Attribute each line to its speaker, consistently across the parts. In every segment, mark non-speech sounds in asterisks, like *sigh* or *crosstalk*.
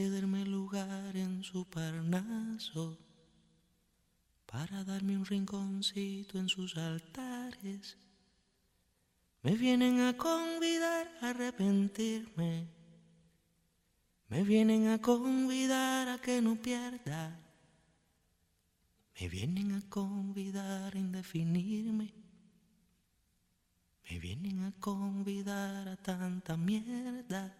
Speaker 1: Cederme lugar en su parnaso, para darme un rinconcito en sus altares. Me vienen a convidar a arrepentirme, me vienen a convidar a que no pierda, me vienen a convidar a indefinirme me vienen a convidar a tanta mierda.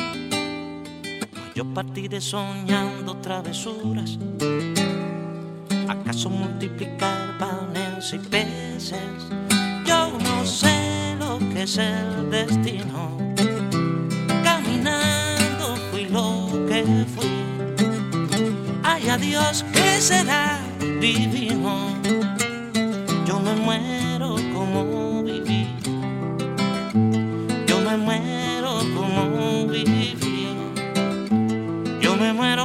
Speaker 1: Yo partiré soñando travesuras. ¿Acaso multiplicar panes y peces? Yo no sé lo que es el destino. Caminando fui lo que fui. Ay, adiós, que será divino. Yo me muero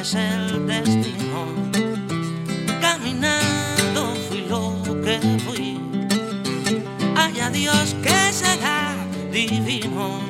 Speaker 1: Es el destino. Caminando fui lo que fui. Haya Dios que será divino.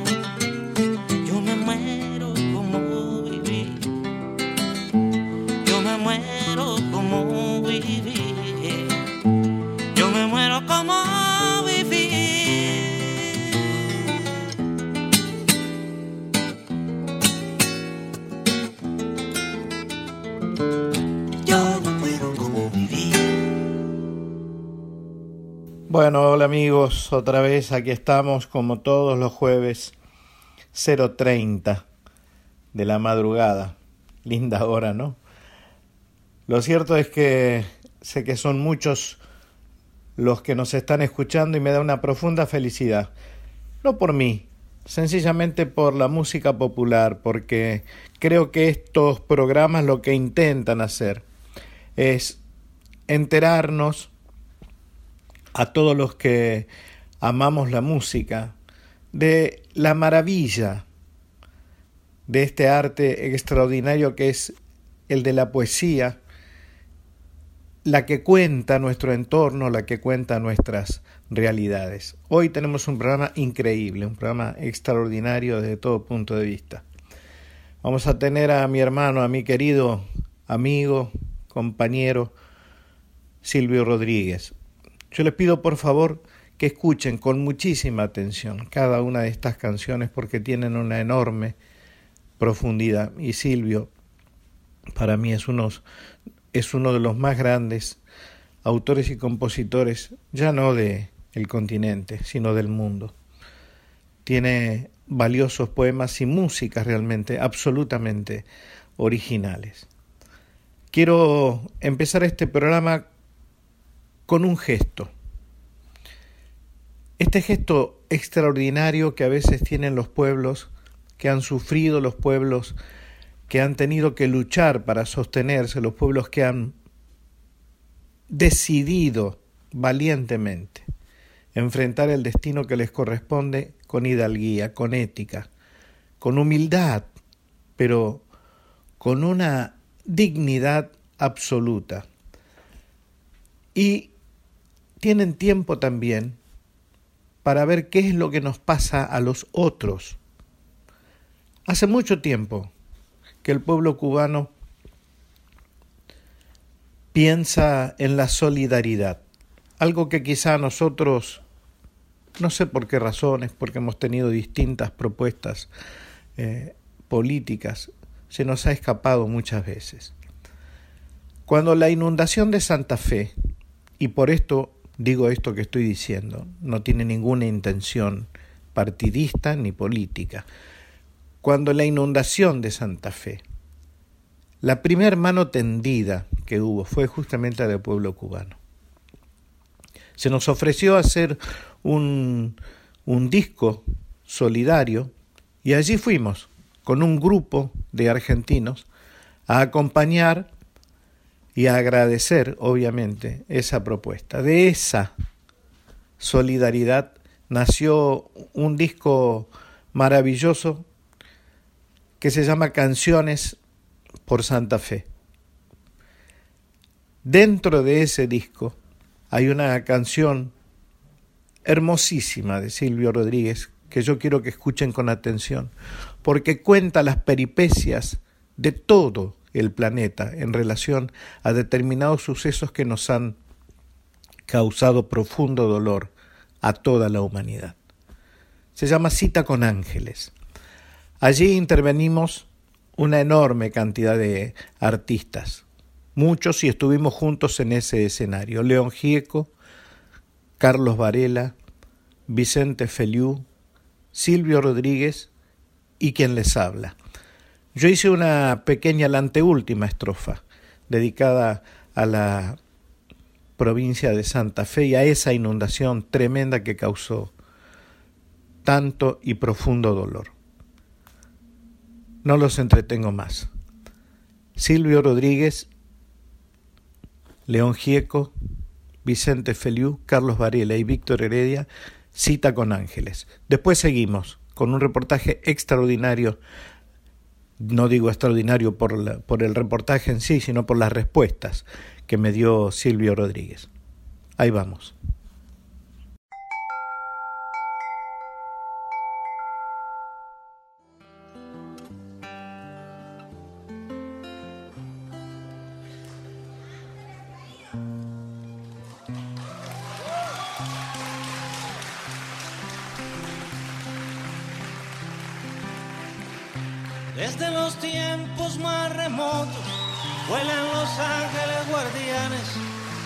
Speaker 2: Bueno, hola amigos, otra vez aquí estamos como todos los jueves 0.30 de la madrugada. Linda hora, ¿no? Lo cierto es que sé que son muchos los que nos están escuchando y me da una profunda felicidad. No por mí, sencillamente por la música popular, porque creo que estos programas lo que intentan hacer es enterarnos a todos los que amamos la música de la maravilla de este arte extraordinario que es el de la poesía, la que cuenta nuestro entorno, la que cuenta nuestras realidades. Hoy tenemos un programa increíble, un programa extraordinario desde todo punto de vista. Vamos a tener a mi hermano, a mi querido amigo, compañero Silvio Rodríguez. Yo les pido por favor que escuchen con muchísima atención cada una de estas canciones porque tienen una enorme profundidad. Y Silvio, para mí, es es uno de los más grandes autores y compositores, ya no de el continente, sino del mundo. Tiene valiosos poemas y músicas realmente absolutamente originales. Quiero empezar este programa con un gesto. Este gesto extraordinario que a veces tienen los pueblos que han sufrido los pueblos que han tenido que luchar para sostenerse, los pueblos que han decidido valientemente enfrentar el destino que les corresponde con hidalguía, con ética, con humildad, pero con una dignidad absoluta. Y tienen tiempo también para ver qué es lo que nos pasa a los otros Hace mucho tiempo que el pueblo cubano piensa en la solidaridad, algo que quizá nosotros, no sé por qué razones, porque hemos tenido distintas propuestas eh, políticas, se nos ha escapado muchas veces. Cuando la inundación de Santa Fe, y por esto digo esto que estoy diciendo, no tiene ninguna intención partidista ni política, cuando la inundación de Santa Fe, la primer mano tendida que hubo fue justamente la del pueblo cubano. Se nos ofreció hacer un, un disco solidario y allí fuimos con un grupo de argentinos a acompañar y agradecer, obviamente, esa propuesta. De esa solidaridad nació un disco maravilloso que se llama Canciones por Santa Fe. Dentro de ese disco hay una canción hermosísima de Silvio Rodríguez que yo quiero que escuchen con atención, porque cuenta las peripecias de todo el planeta en relación a determinados sucesos que nos han causado profundo dolor a toda la humanidad. Se llama Cita con Ángeles. Allí intervenimos una enorme cantidad de artistas, muchos y estuvimos juntos en ese escenario. León Gieco, Carlos Varela, Vicente Feliú, Silvio Rodríguez y quien les habla. Yo hice una pequeña, la anteúltima estrofa, dedicada a la provincia de Santa Fe y a esa inundación tremenda que causó tanto y profundo dolor. No los entretengo más. Silvio Rodríguez, León Gieco, Vicente Feliú, Carlos Varela y Víctor Heredia, cita con ángeles. Después seguimos con un reportaje extraordinario, no digo extraordinario por, por el reportaje en sí, sino por las respuestas que me dio Silvio Rodríguez. Ahí vamos.
Speaker 1: Desde los tiempos más remotos vuelan los ángeles guardianes,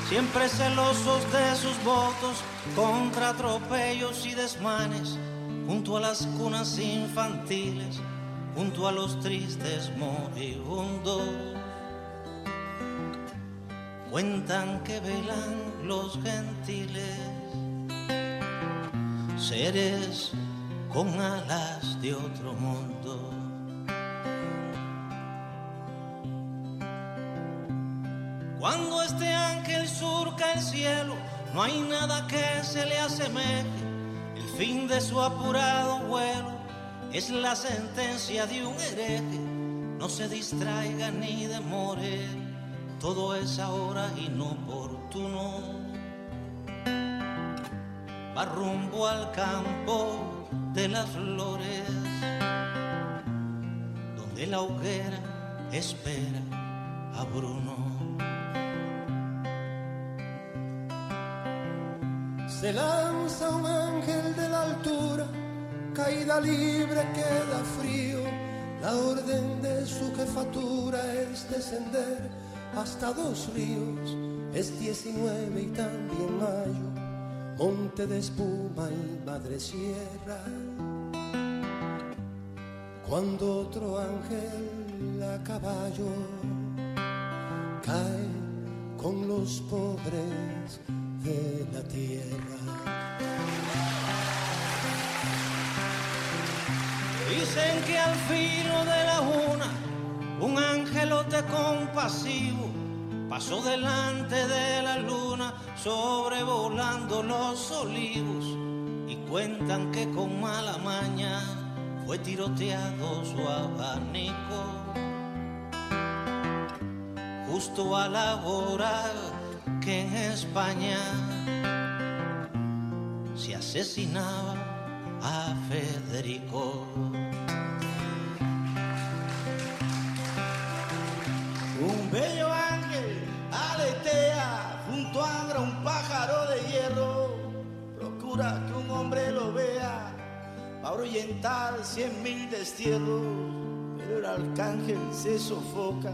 Speaker 1: siempre celosos de sus votos contra atropellos y desmanes. junto a las cunas infantiles, junto a los tristes moribundos. Cuentan que velan los gentiles, seres con alas de otro mundo. Cuando este ángel surca el cielo, no hay nada que se le asemeje. El fin de su apurado vuelo es la sentencia de un hereje. No se distraiga ni demore, todo es ahora inoportuno. Va rumbo al campo de las flores, donde la hoguera espera a Bruno.
Speaker 3: Se lanza un ángel de la altura, caída libre queda frío. La orden de su jefatura es descender hasta dos ríos. Es 19 y también mayo, monte de espuma y madre sierra. Cuando otro ángel a caballo cae con los pobres de la tierra.
Speaker 1: Dicen que al filo de la una, un angelote compasivo pasó delante de la luna, sobrevolando los olivos, y cuentan que con mala maña fue tiroteado su abanico. Justo a la hora que en España se asesinaba a Federico.
Speaker 4: Un bello ángel aletea junto a un pájaro de hierro. Procura que un hombre lo vea para ahuyentar cien mil destierros. Pero el arcángel se sofoca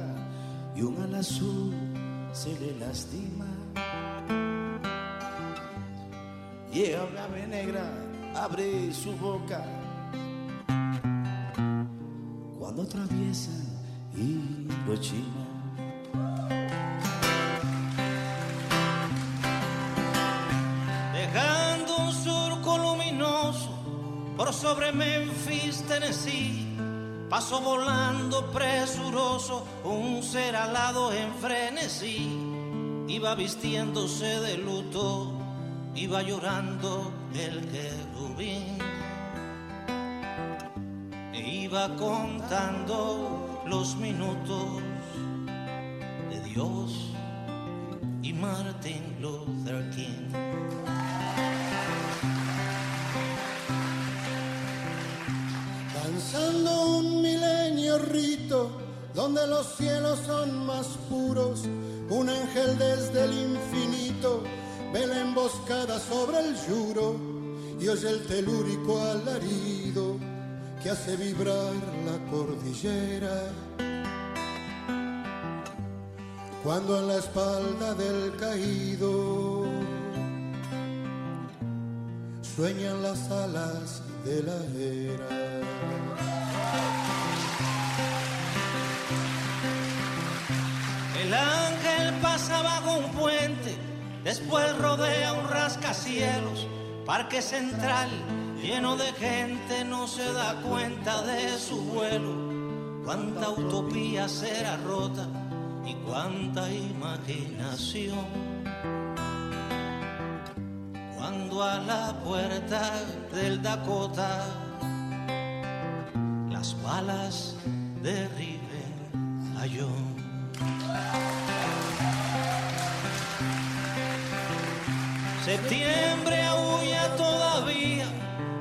Speaker 4: y un ala azul se le lastima. Llega una ave negra, abre su boca. Cuando atraviesan Hiroshima.
Speaker 1: dejando un surco luminoso por sobre Memphis, Tennessee. Pasó volando presuroso un ser alado en frenesí. Iba vistiéndose de luto, iba llorando el querubín. E iba contando los minutos de Dios y Martin Luther King.
Speaker 3: Donde los cielos son más puros, un ángel desde el infinito ve la emboscada sobre el yuro y oye el telúrico alarido que hace vibrar la cordillera. Cuando en la espalda del caído sueñan las alas de la era.
Speaker 1: El ángel pasa bajo un puente, después rodea un rascacielos, parque central lleno de gente, no se da cuenta de su vuelo. Cuánta utopía será rota y cuánta imaginación. Cuando a la puerta del Dakota las balas derriben a John. Septiembre aúlla todavía,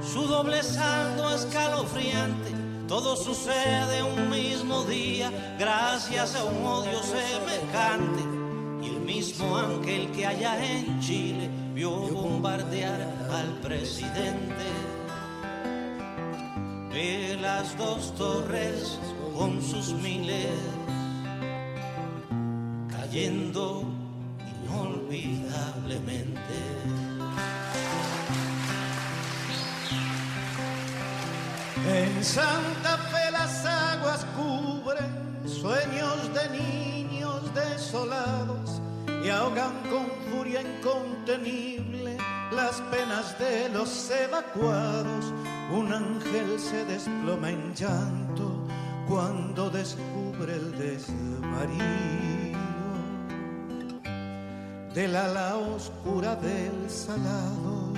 Speaker 1: su doble saldo escalofriante. Todo sucede un mismo día, gracias a un odio semejante. Y el mismo ángel que allá en Chile vio bombardear al presidente. Ve las dos torres con sus miles cayendo inolvidablemente.
Speaker 3: En Santa Fe las aguas cubren sueños de niños desolados y ahogan con furia incontenible las penas de los evacuados. Un ángel se desploma en llanto cuando descubre el desvarío del ala oscura del salado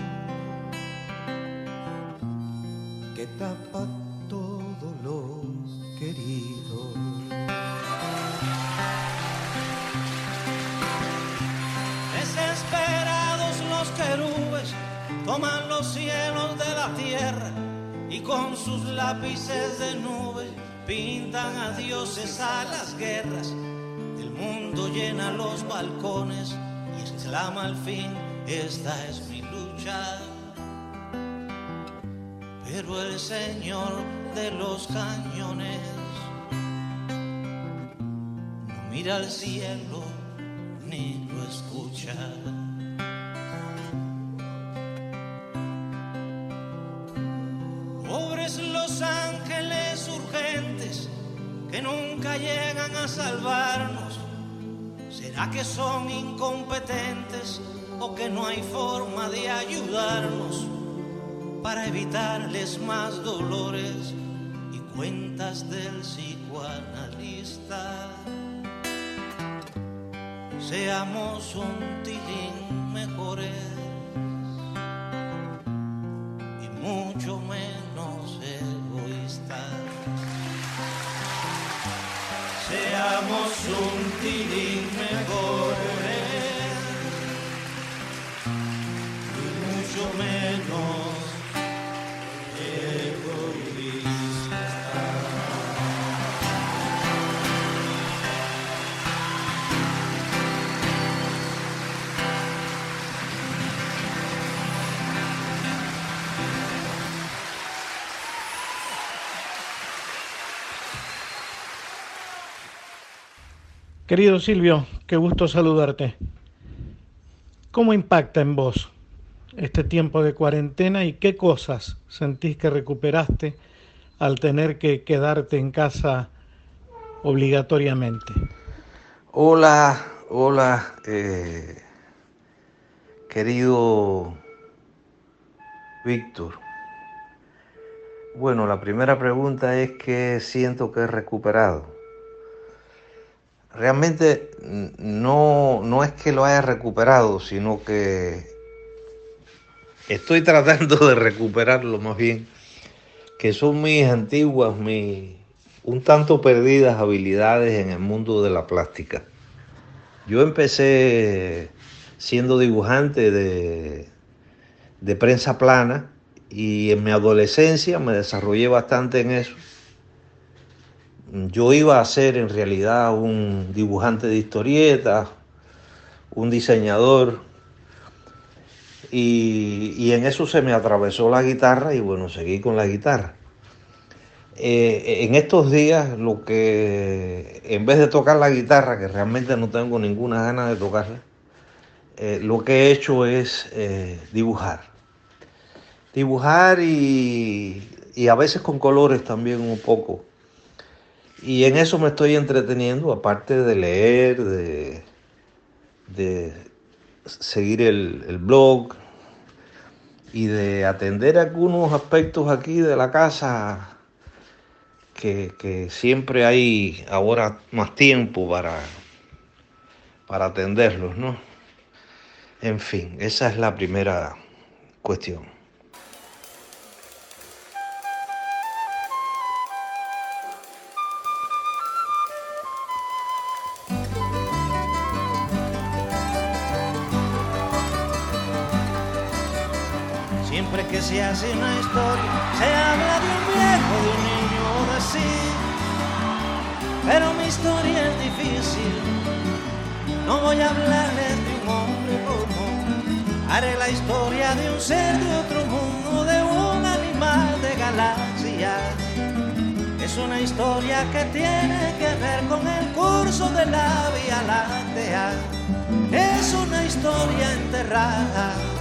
Speaker 3: que tapa todo lo querido.
Speaker 1: Desesperados los querubes toman los cielos de la tierra y con sus lápices de nube pintan a dioses a las guerras. El mundo llena los balcones y exclama al fin, esta es mi lucha. Pero el Señor de los cañones no mira al cielo ni lo escucha. Pobres los ángeles urgentes que nunca llegan a salvarnos. ¿Será que son incompetentes o que no hay forma de ayudarnos para evitarles más dolores y cuentas del psicoanalista? Seamos un tilín mejores y mucho menos egoístas. Seamos un tilín mejores y mucho menos
Speaker 2: Querido Silvio, qué gusto saludarte. ¿Cómo impacta en vos este tiempo de cuarentena y qué cosas sentís que recuperaste al tener que quedarte en casa obligatoriamente?
Speaker 5: Hola, hola, eh, querido Víctor. Bueno, la primera pregunta es que siento que he recuperado. Realmente no, no es que lo haya recuperado, sino que estoy *laughs* tratando de recuperarlo más bien, que son mis antiguas, mis un tanto perdidas habilidades en el mundo de la plástica. Yo empecé siendo dibujante de, de prensa plana y en mi adolescencia me desarrollé bastante en eso. Yo iba a ser en realidad un dibujante de historietas, un diseñador, y, y en eso se me atravesó la guitarra y bueno, seguí con la guitarra. Eh, en estos días lo que, en vez de tocar la guitarra, que realmente no tengo ninguna ganas de tocarla, eh, lo que he hecho es eh, dibujar. Dibujar y, y a veces con colores también un poco. Y en eso me estoy entreteniendo, aparte de leer, de, de seguir el, el blog y de atender algunos aspectos aquí de la casa que, que siempre hay ahora más tiempo para, para atenderlos, ¿no? En fin, esa es la primera cuestión.
Speaker 1: Siempre que se hace una historia, se habla de un viejo, de un niño o de sí. Pero mi historia es difícil. No voy a hablarles de un hombre común. Haré la historia de un ser de otro mundo, de un animal de galaxia. Es una historia que tiene que ver con el curso de la Vía Láctea. Es una historia enterrada.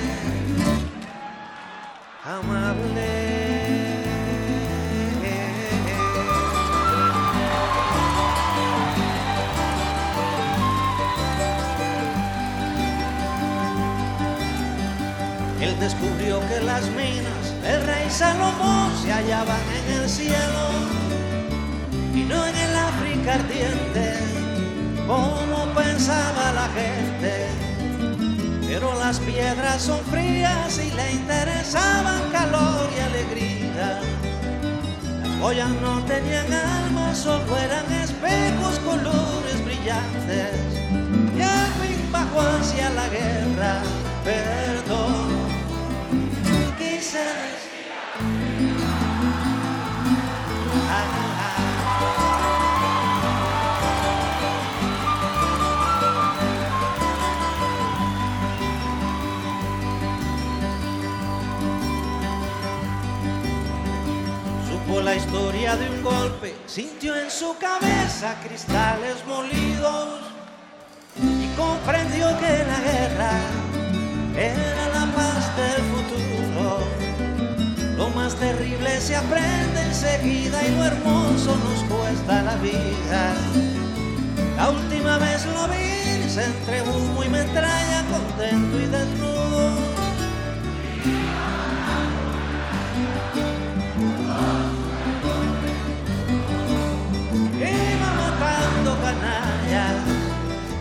Speaker 1: amable. Él descubrió que las minas del rey Salomón se hallaban en el cielo y no en el África ardiente, como pensaba la gente pero las piedras son frías y le interesaban calor y alegría. Las joyas no tenían alma, solo eran espejos, colores brillantes. Y al fin bajó hacia la guerra, perdón, quise la historia de un golpe, sintió en su cabeza cristales molidos y comprendió que la guerra era la paz del futuro. Lo más terrible se aprende enseguida y lo hermoso nos cuesta la vida. La última vez lo vi entre humo y metralla, contento y desnudo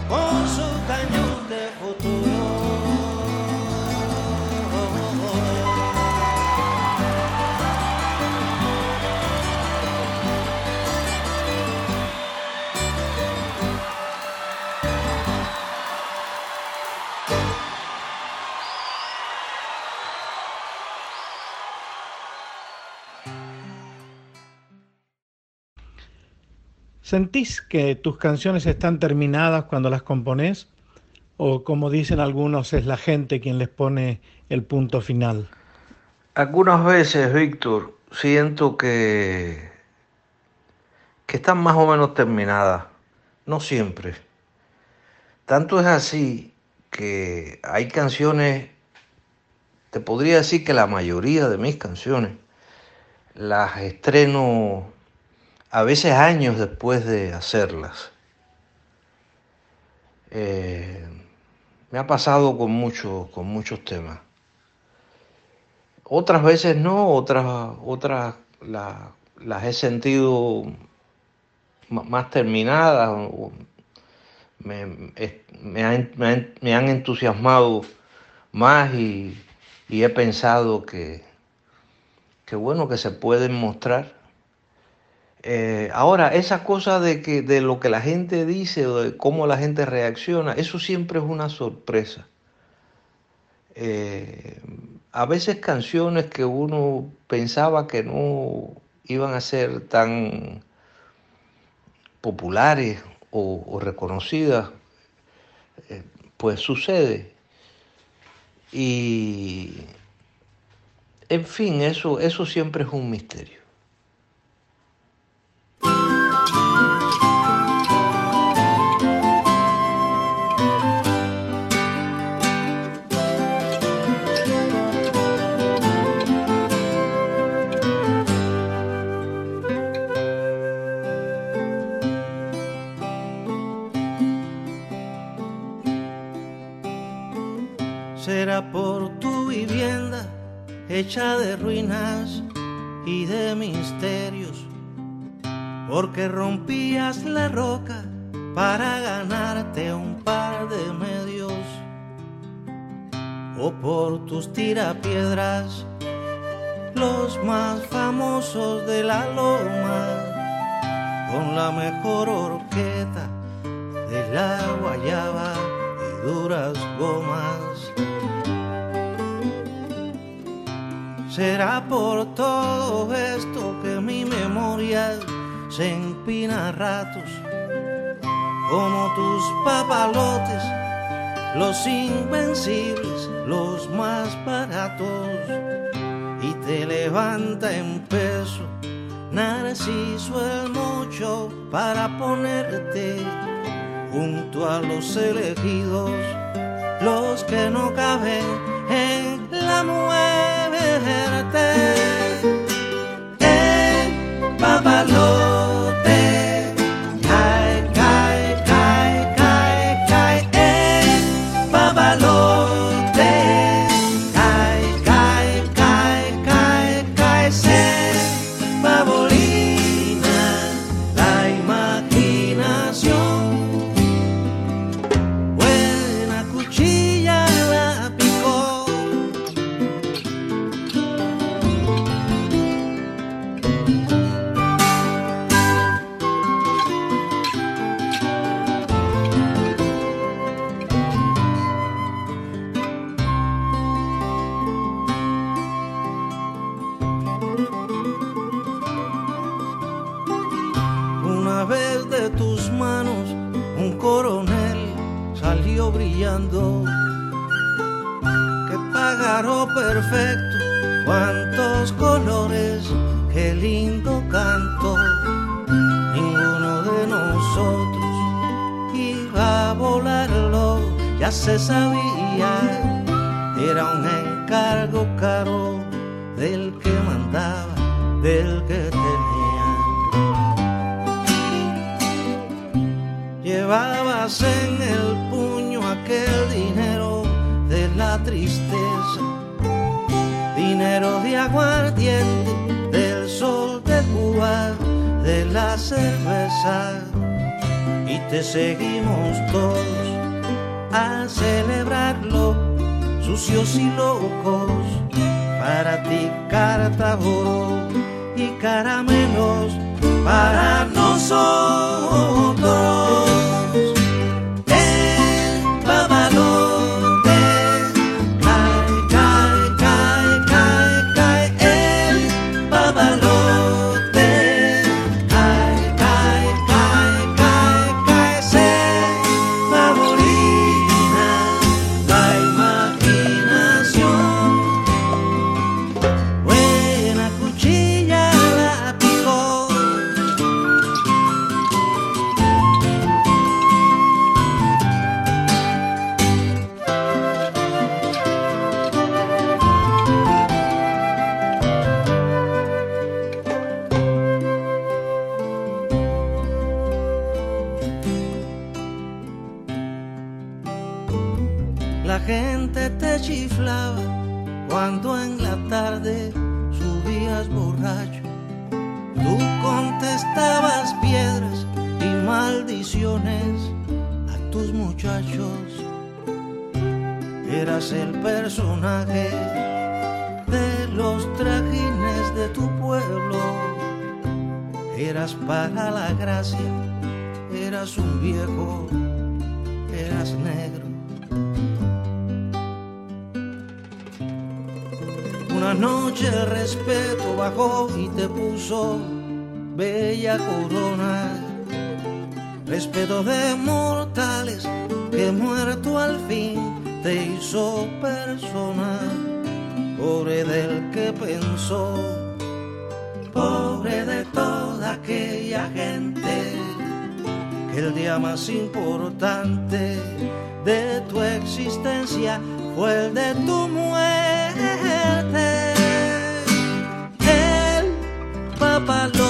Speaker 1: con su cañón
Speaker 2: ¿Sentís que tus canciones están terminadas cuando las compones? ¿O como dicen algunos, es la gente quien les pone el punto final?
Speaker 5: Algunas veces, Víctor, siento que, que están más o menos terminadas. No siempre. Tanto es así que hay canciones, te podría decir que la mayoría de mis canciones las estreno a veces años después de hacerlas. Eh, me ha pasado con, con muchos temas. Otras veces no, otras, otras las he sentido más terminadas, me, me, han, me, han, entusiasmado más y, y he pensado que, que bueno que se pueden mostrar eh, ahora, esa cosa de, que, de lo que la gente dice o de cómo la gente reacciona, eso siempre es una sorpresa. Eh, a veces canciones que uno pensaba que no iban a ser tan populares o, reconocidas, eh, pues sucede. Y, en fin, eso, eso siempre es un misterio.
Speaker 1: Hecha de ruinas y de misterios, porque rompías la roca para ganarte un par de medios, o por tus tirapiedras, los más famosos de la loma, con la mejor orquesta de la guayaba y duras gomas Será por todo esto que mi memoria se empina a ratos, como tus papalotes, los invencibles, los más baratos, y te levanta en peso, Narciso el mocho, para ponerte junto a los elegidos, los que no caben en la muerte. El aguardiente, del sol de Cuba, de la cerveza, y te seguimos todos a celebrarlo, sucios y locos, para ti carta oro y caramelos para nosotros. El respeto bajó y te puso bella corona. Respeto de mortales que muerto al fin te hizo persona. Pobre del que pensó, pobre de toda aquella gente que el día más importante de tu existencia fue el de tu muerte. palo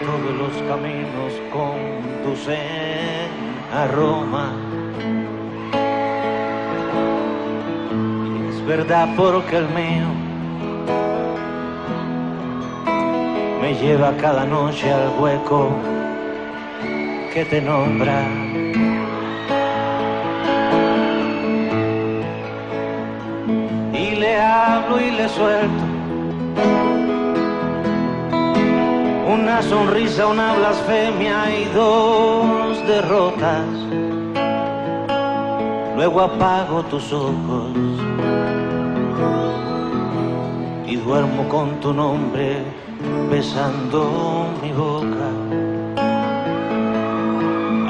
Speaker 1: todos los caminos conducen a Roma. Es verdad porque el mío me lleva cada noche al hueco que te nombra. Y le hablo y le suelto una sonrisa, una blasfemia y dos derrotas. Luego apago tus ojos y duermo con tu nombre besando mi boca.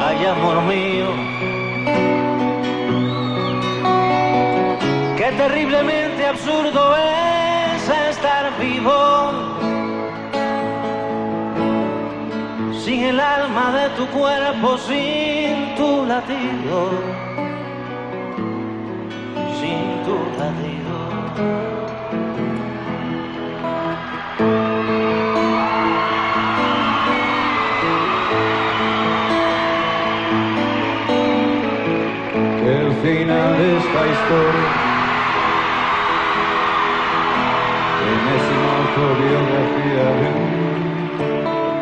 Speaker 1: Ay, amor mío, qué terriblemente absurdo es estar vivo el alma de tu cuerpo, sin tu latido, sin tu latido.
Speaker 6: el final de esta historia. Enésima autobiografía de un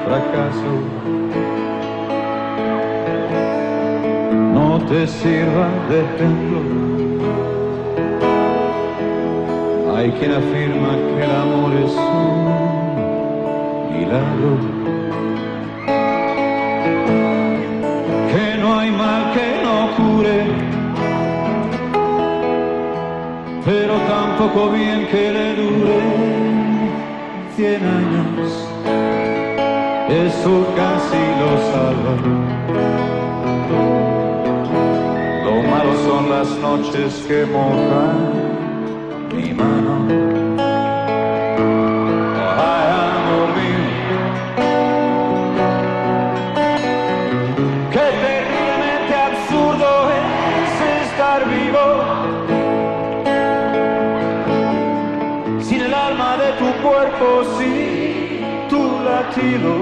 Speaker 6: fracaso. No te sirva de ejemplo. Hay quien afirma que el amor es un milagro. Que no hay mal que no cure, pero tampoco bien que le dure cien años, eso casi lo salva. Lo malo son las noches que mojan mi mano. Ay, amor mío, Qué terriblemente absurdo es estar vivo sin el alma de tu cuerpo, sin tu latido,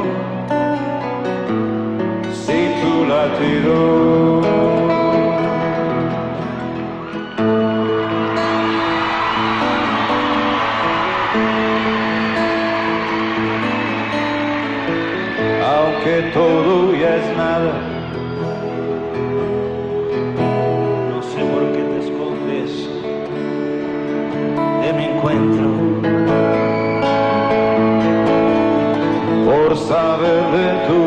Speaker 6: Aunque todo ya es nada.
Speaker 1: No sé por qué te escondes de mi encuentro.
Speaker 6: por saber de tu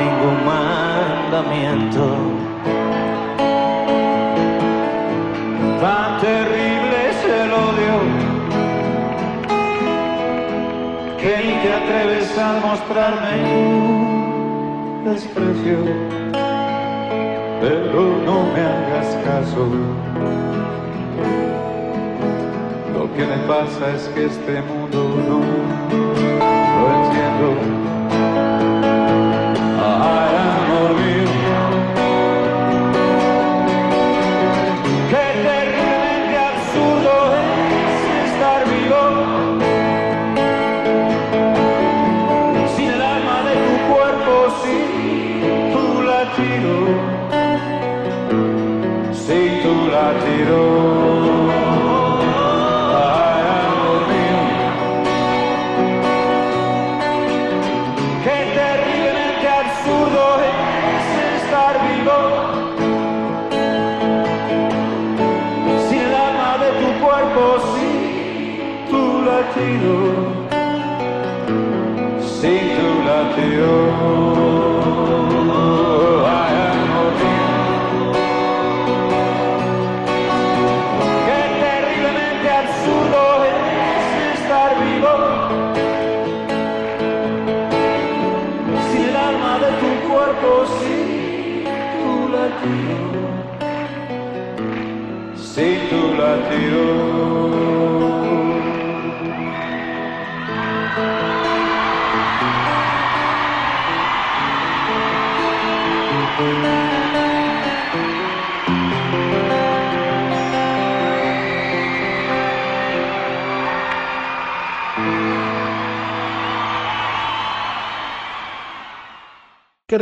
Speaker 1: ningún mandamiento.
Speaker 6: Tan terrible es el odio que ni te atreves a mostrarme desprecio. Pero no me hagas caso. Lo que me pasa es que este mundo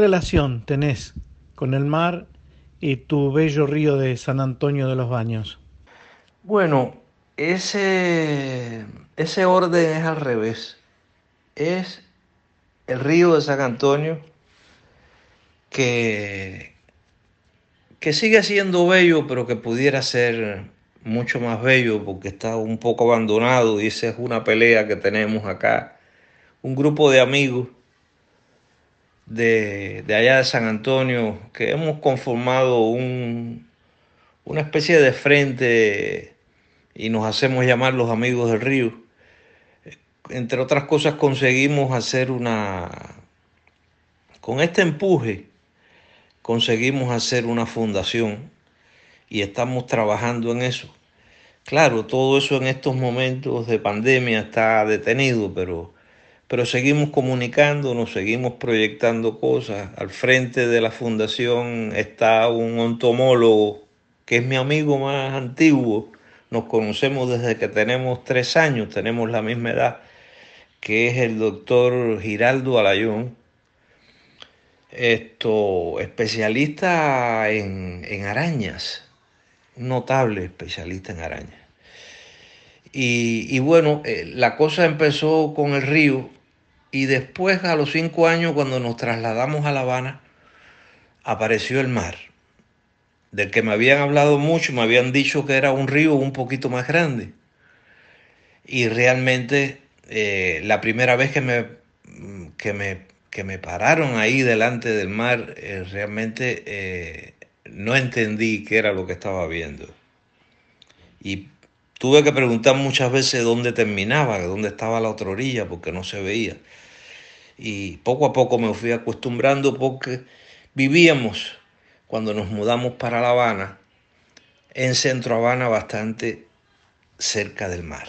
Speaker 2: relación tenés con el mar y tu bello río de San Antonio de los Baños?
Speaker 5: Bueno, ese, ese orden es al revés. Es el río de San Antonio que, que sigue siendo bello, pero que pudiera ser mucho más bello porque está un poco abandonado y esa es una pelea que tenemos acá. Un grupo de amigos de, de allá de San Antonio que hemos conformado un, una especie de frente y nos hacemos llamar los amigos del río. Entre otras cosas conseguimos hacer una, con este empuje, conseguimos hacer una fundación y estamos trabajando en eso. Claro, todo eso en estos momentos de pandemia está detenido, pero, pero seguimos comunicándonos, seguimos proyectando cosas. Al frente de la fundación está un entomólogo que es mi amigo más antiguo. Nos conocemos desde que tenemos tres años, tenemos la misma edad, que es el doctor Giraldo Alayón, esto, especialista en, en arañas notable especialista en arañas. Y, bueno, eh, la cosa empezó con el río y después a los cinco años cuando nos trasladamos a La Habana, apareció el mar, del que me habían hablado mucho, me habían dicho que era un río un poquito más grande. Y realmente eh, la primera vez que me, que me, que me pararon ahí delante del mar, eh, realmente no entendí qué era lo que estaba viendo. Y tuve que preguntar muchas veces dónde terminaba, dónde estaba la otra orilla, porque no se veía. Y poco a poco me fui acostumbrando porque vivíamos, cuando nos mudamos para La Habana, en Centro Habana bastante cerca del mar.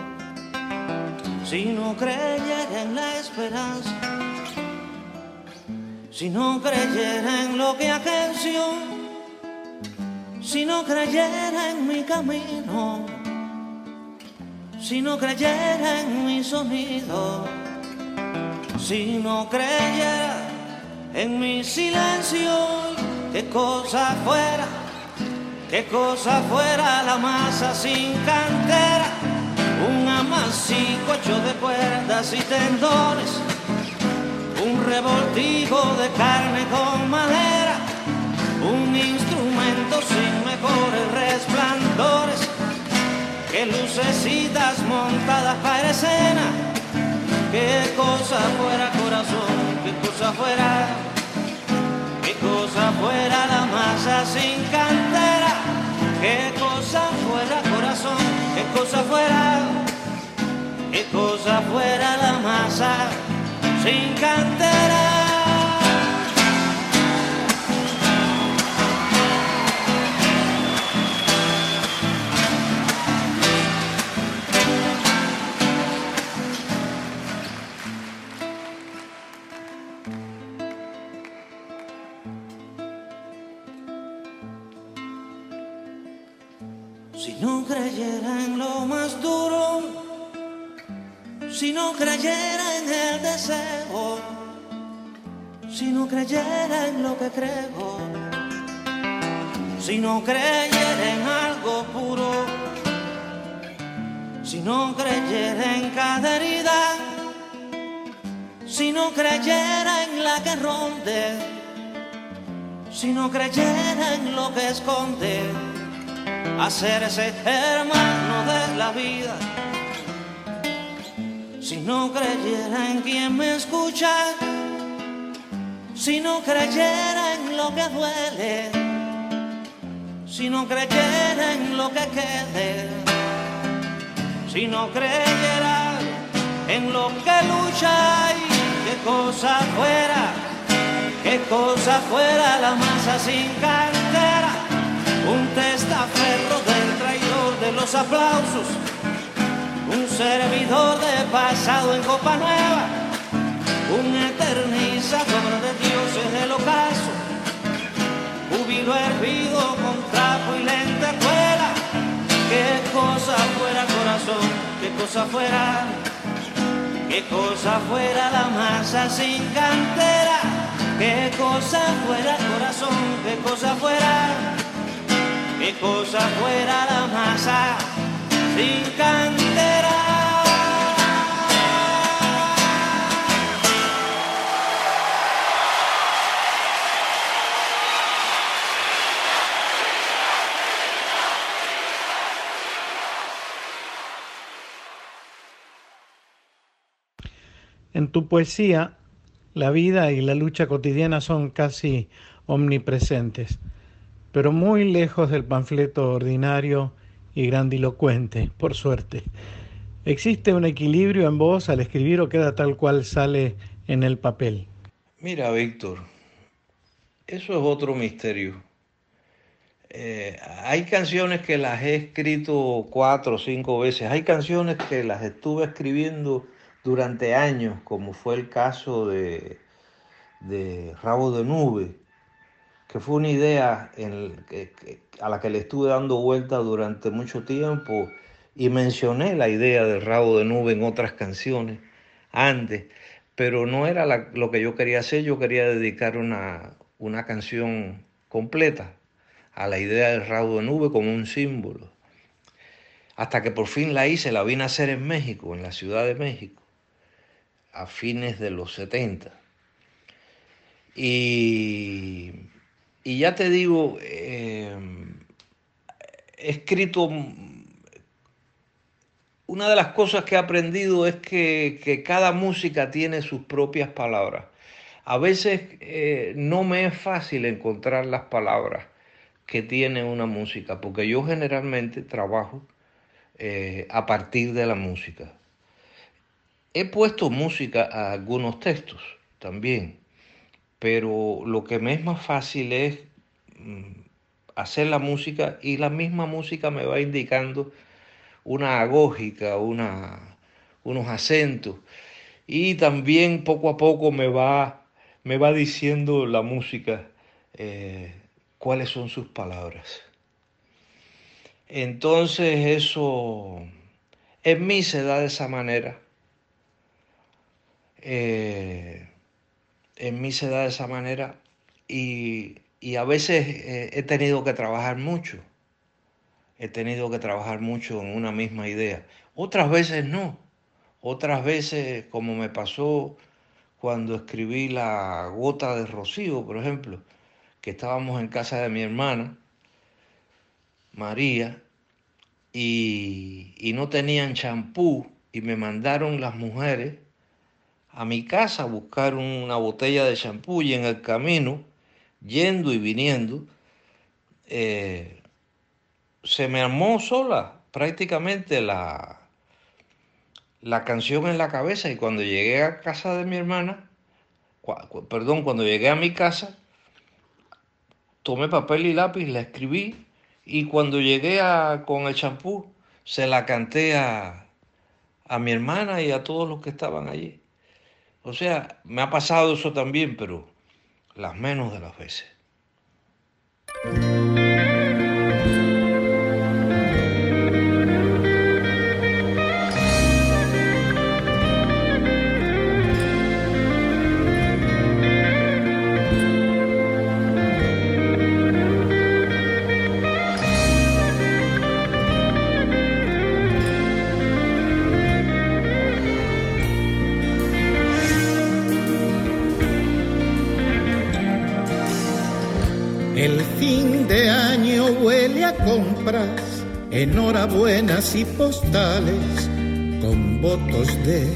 Speaker 1: si no creyera en la esperanza, si no creyera en lo que agenció, si no creyera en mi camino, si no creyera en mi sonido, si no creyera en mi silencio, qué cosa fuera, qué cosa fuera la masa sin cantera un amasijo hecho de cuerdas y tendones, un revoltijo de carne con madera, un instrumento sin mejores resplandores, que lucecitas montadas para escena, qué cosa fuera corazón, qué cosa fuera, qué cosa fuera la masa sin cantera, qué cosa fuera corazón, qué cosa cosa fuera la masa sin cantera. No creyera en algo puro, si no creyera en cada herida, si no creyera en la que ronde, si no creyera en lo que esconde hacerse hermano de la vida. Si no creyera en quien me escucha, si no creyera en lo que duele, si no creyera en lo que quede, si no creyera en lo que lucha y qué cosa fuera, qué cosa fuera la masa sin cantera un testaferro del traidor de los aplausos, un servidor de pasado en copa nueva, un eternizador de dioses del ocaso, júbilo hervido con trapo y lentejuela, qué cosa fuera corazón, qué cosa fuera, qué cosa fuera la masa sin cantera, qué cosa fuera corazón, qué cosa fuera. Qué cosa fuera la masa sin cantera.
Speaker 2: Tu poesía, la vida y la lucha cotidiana son casi omnipresentes pero muy lejos del panfleto ordinario y grandilocuente, por suerte. ¿Existe un equilibrio en vos al escribir o queda tal cual sale en el papel?
Speaker 5: Mira, Víctor, eso es otro misterio. Eh, hay canciones que las he escrito cuatro o cinco veces, hay canciones que las estuve escribiendo durante años, como fue el caso de, de Rabo de Nube, que fue una idea a la que le estuve dando vuelta durante mucho tiempo y mencioné la idea del rabo de nube en otras canciones antes, pero no era lo que yo quería hacer, yo quería dedicar una, una canción completa a la idea del rabo de nube como un símbolo. Hasta que por fin la hice, la vine a hacer en México, en la Ciudad de México, a fines de los 70. Y y ya te digo, eh, he escrito, una de las cosas que he aprendido es que, cada música tiene sus propias palabras. A veces eh, no me es fácil encontrar las palabras que tiene una música, porque yo generalmente trabajo eh, a partir de la música. He puesto música a algunos textos también pero lo que me es más fácil es mm, hacer la música y la misma música me va indicando una agógica, una, unos acentos y también poco a poco me va, me va diciendo la música eh, cuáles son sus palabras. Entonces eso en mí se da de esa manera. Eh, en mí se da de esa manera y, a veces eh, he tenido que trabajar mucho. He tenido que trabajar mucho en una misma idea. Otras veces no. Otras veces, como me pasó cuando escribí La gota de rocío, por ejemplo, que estábamos en casa de mi hermana, María, y, y no tenían champú y me mandaron las mujeres a mi casa a buscar una botella de champú y en el camino, yendo y viniendo, eh, se me armó sola prácticamente la, la canción en la cabeza y cuando llegué a casa de mi hermana, perdón, cuando llegué a mi casa, tomé papel y lápiz, la escribí y cuando llegué a, con el champú, se la canté a, a mi hermana y a todos los que estaban allí. O sea, me ha pasado eso también, pero las menos de las veces.
Speaker 7: Fin de año huele a compras, enhorabuenas y postales con votos de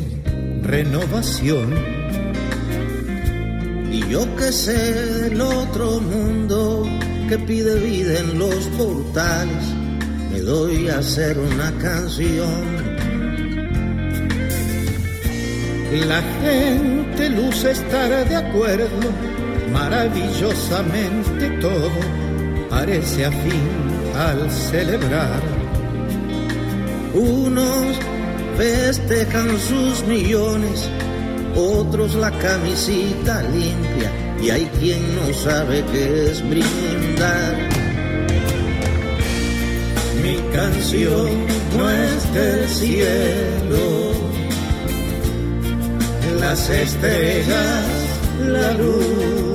Speaker 7: renovación.
Speaker 1: Y yo que sé del otro mundo que pide vida en los portales, me doy a hacer una canción.
Speaker 7: La gente luce estar de acuerdo, maravillosamente todo parece afín al celebrar.
Speaker 1: Unos festejan sus millones, otros la camisita limpia y hay quien no sabe qué es brindar.
Speaker 7: Mi canción no es del cielo, las estrellas, la luna,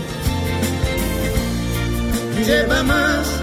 Speaker 7: lleva más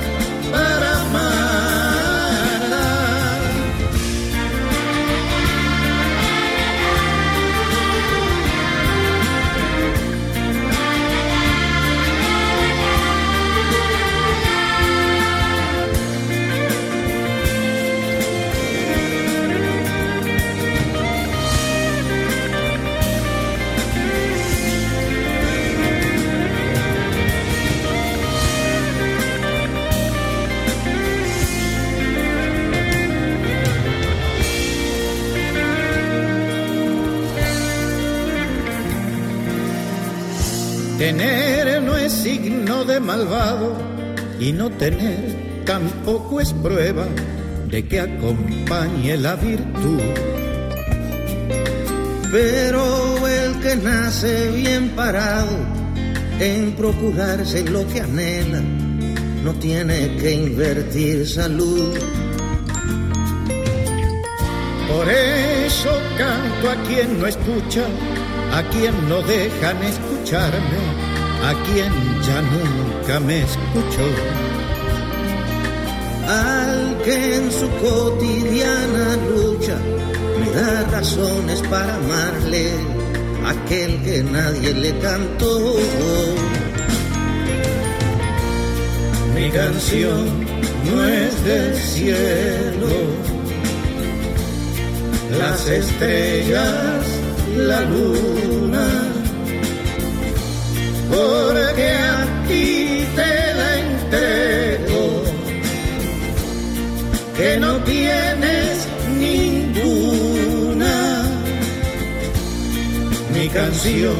Speaker 7: Tener no es signo de malvado y no tener tampoco es prueba de que acompañe la virtud.
Speaker 1: Pero el que nace bien parado en procurarse lo que anhela, no tiene que invertir salud.
Speaker 7: Por eso canto a quien no escucha, a quien no dejan escucharme, a quien ya nunca me escuchó.
Speaker 1: Al que en su cotidiana lucha me da razones para amarle, aquel que nadie le cantó.
Speaker 7: Mi canción no es del cielo, las estrellas, la luna, porque a ti te la entrego, que no tienes ninguna. Mi canción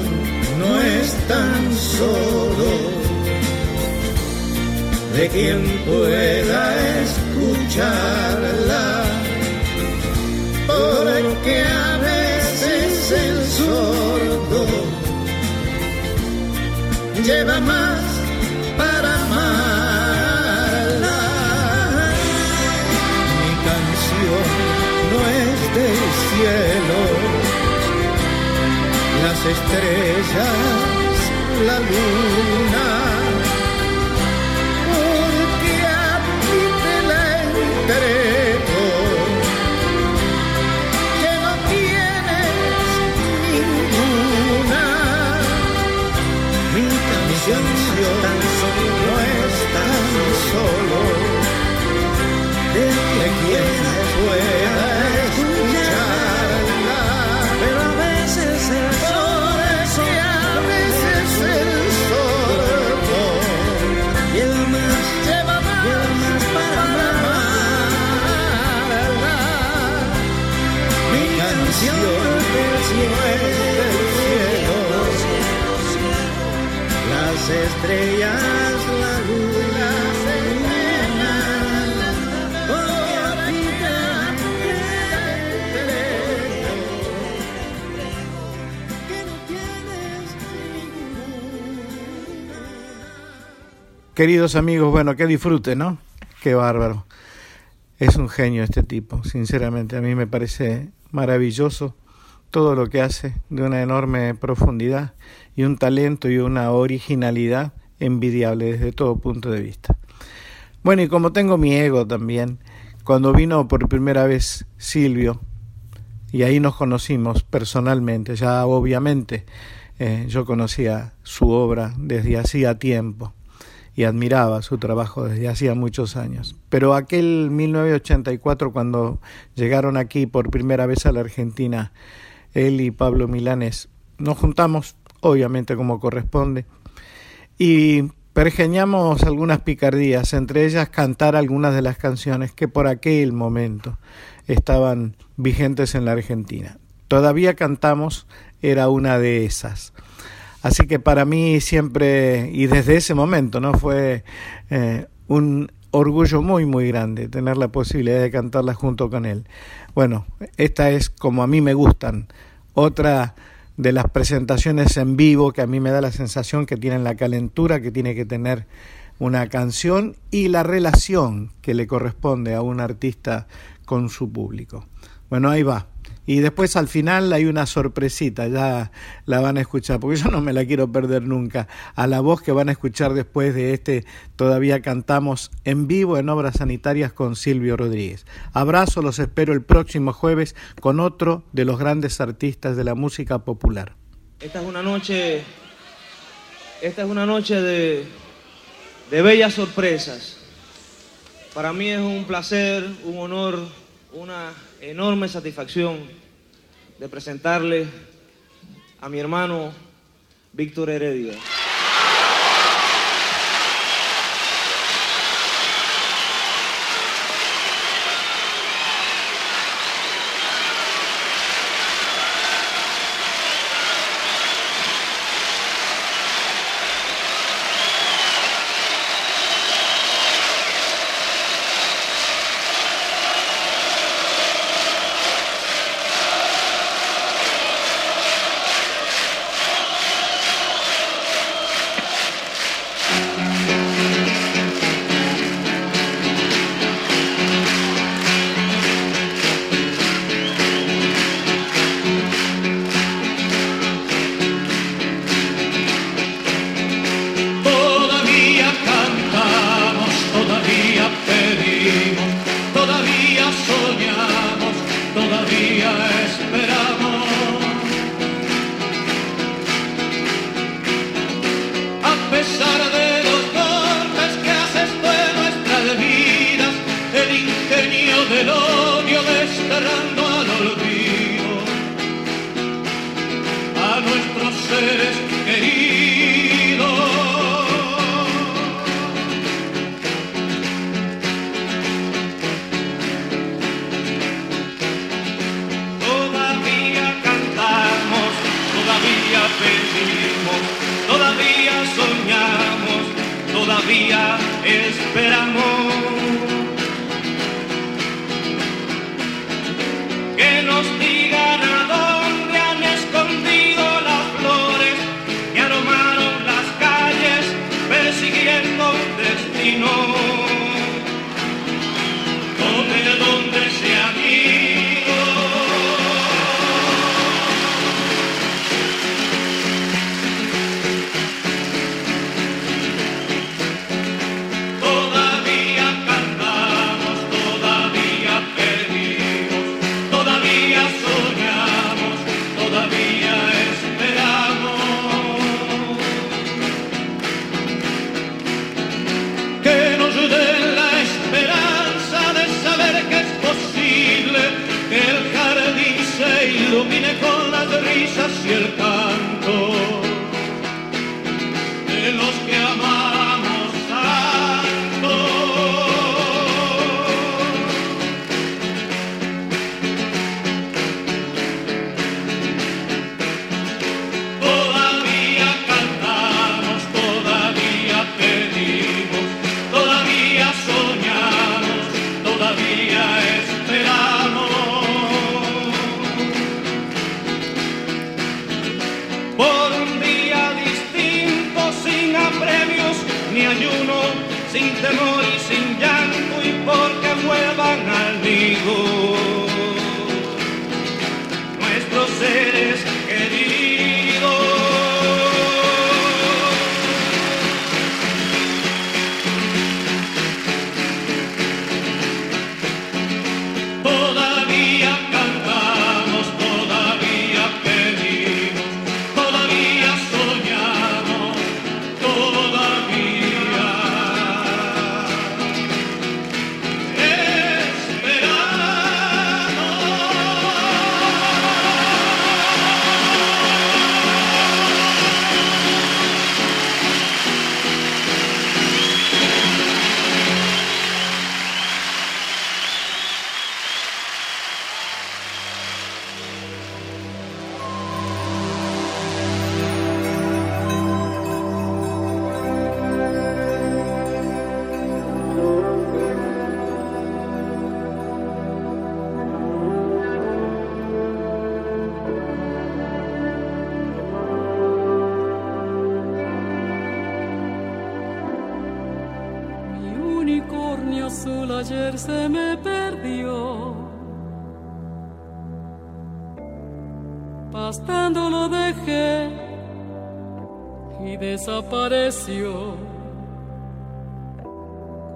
Speaker 7: no es tan solo de quien pueda escucharla, porque a lleva más para amarla. Mi canción no es del cielo, las estrellas, la luna las estrellas, la luna, ninguna.
Speaker 2: Queridos amigos, bueno, que disfrute, ¿no? Qué bárbaro. Es un genio este tipo, sinceramente. A mí me parece maravilloso todo lo que hace, de una enorme profundidad y un talento y una originalidad envidiable desde todo punto de vista. Bueno, y como tengo mi ego también, cuando vino por primera vez Silvio, y ahí nos conocimos personalmente, ya obviamente eh, yo conocía su obra desde hacía tiempo y admiraba su trabajo desde hacía muchos años. Pero aquel 1984, cuando llegaron aquí por primera vez a la Argentina, él y Pablo Milanes, nos juntamos, obviamente como corresponde, y pergeñamos algunas picardías, entre ellas cantar algunas de las canciones que por aquel momento estaban vigentes en la Argentina. Todavía cantamos, era una de esas. Así que para mí siempre, y desde ese momento, ¿no? Fue eh, un orgullo muy, muy grande tener la posibilidad de cantarla junto con él. Bueno, esta es como a mí me gustan. Otra de las presentaciones en vivo que a mí me da la sensación que tienen la calentura que tiene que tener una canción y la relación que le corresponde a un artista con su público. Bueno, ahí va. Y después al final hay una sorpresita, ya la van a escuchar, porque yo no me la quiero perder nunca. A la voz que van a escuchar después de este, todavía cantamos en vivo en Obras Sanitarias con Silvio Rodríguez. Abrazo, los espero el próximo jueves con otro de los grandes artistas de la música popular.
Speaker 8: Esta es una noche, esta es una noche de, de bellas sorpresas. Para mí es un placer, un honor, una enorme satisfacción de presentarle a mi hermano Víctor Heredia.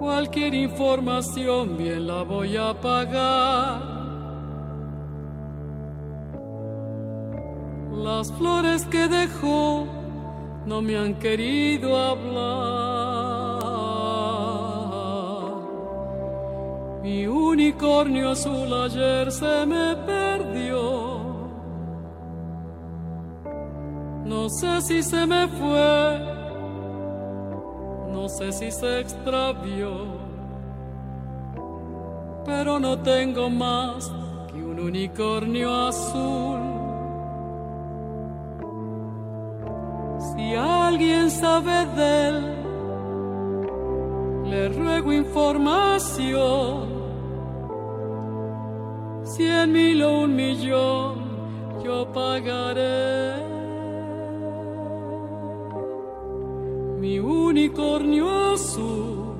Speaker 9: Cualquier información bien la voy a pagar. Las flores que dejó no me han querido hablar. Mi unicornio azul ayer se me perdió. No sé si se me fue no sé si se extravió, pero no tengo más que un unicornio azul. Si alguien sabe de él, le ruego información. Cien mil o un millón, yo pagaré. Unicornio azul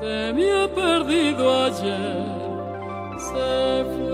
Speaker 9: se me ha perdido ayer, se fue.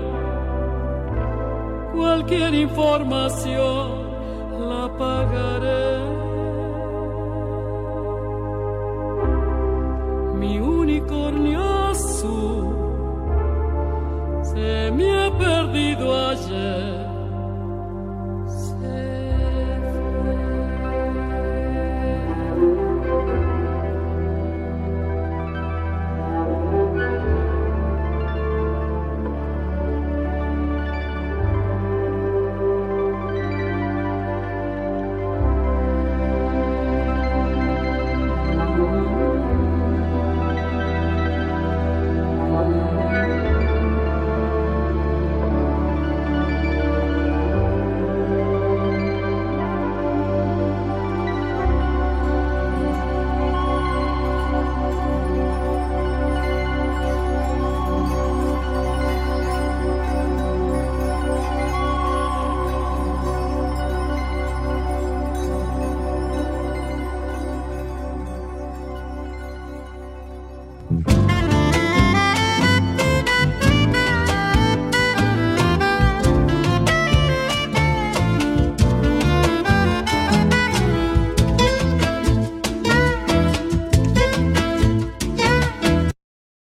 Speaker 9: cualquier información la pagaré. Mi unicornio azul se me ha perdido allí.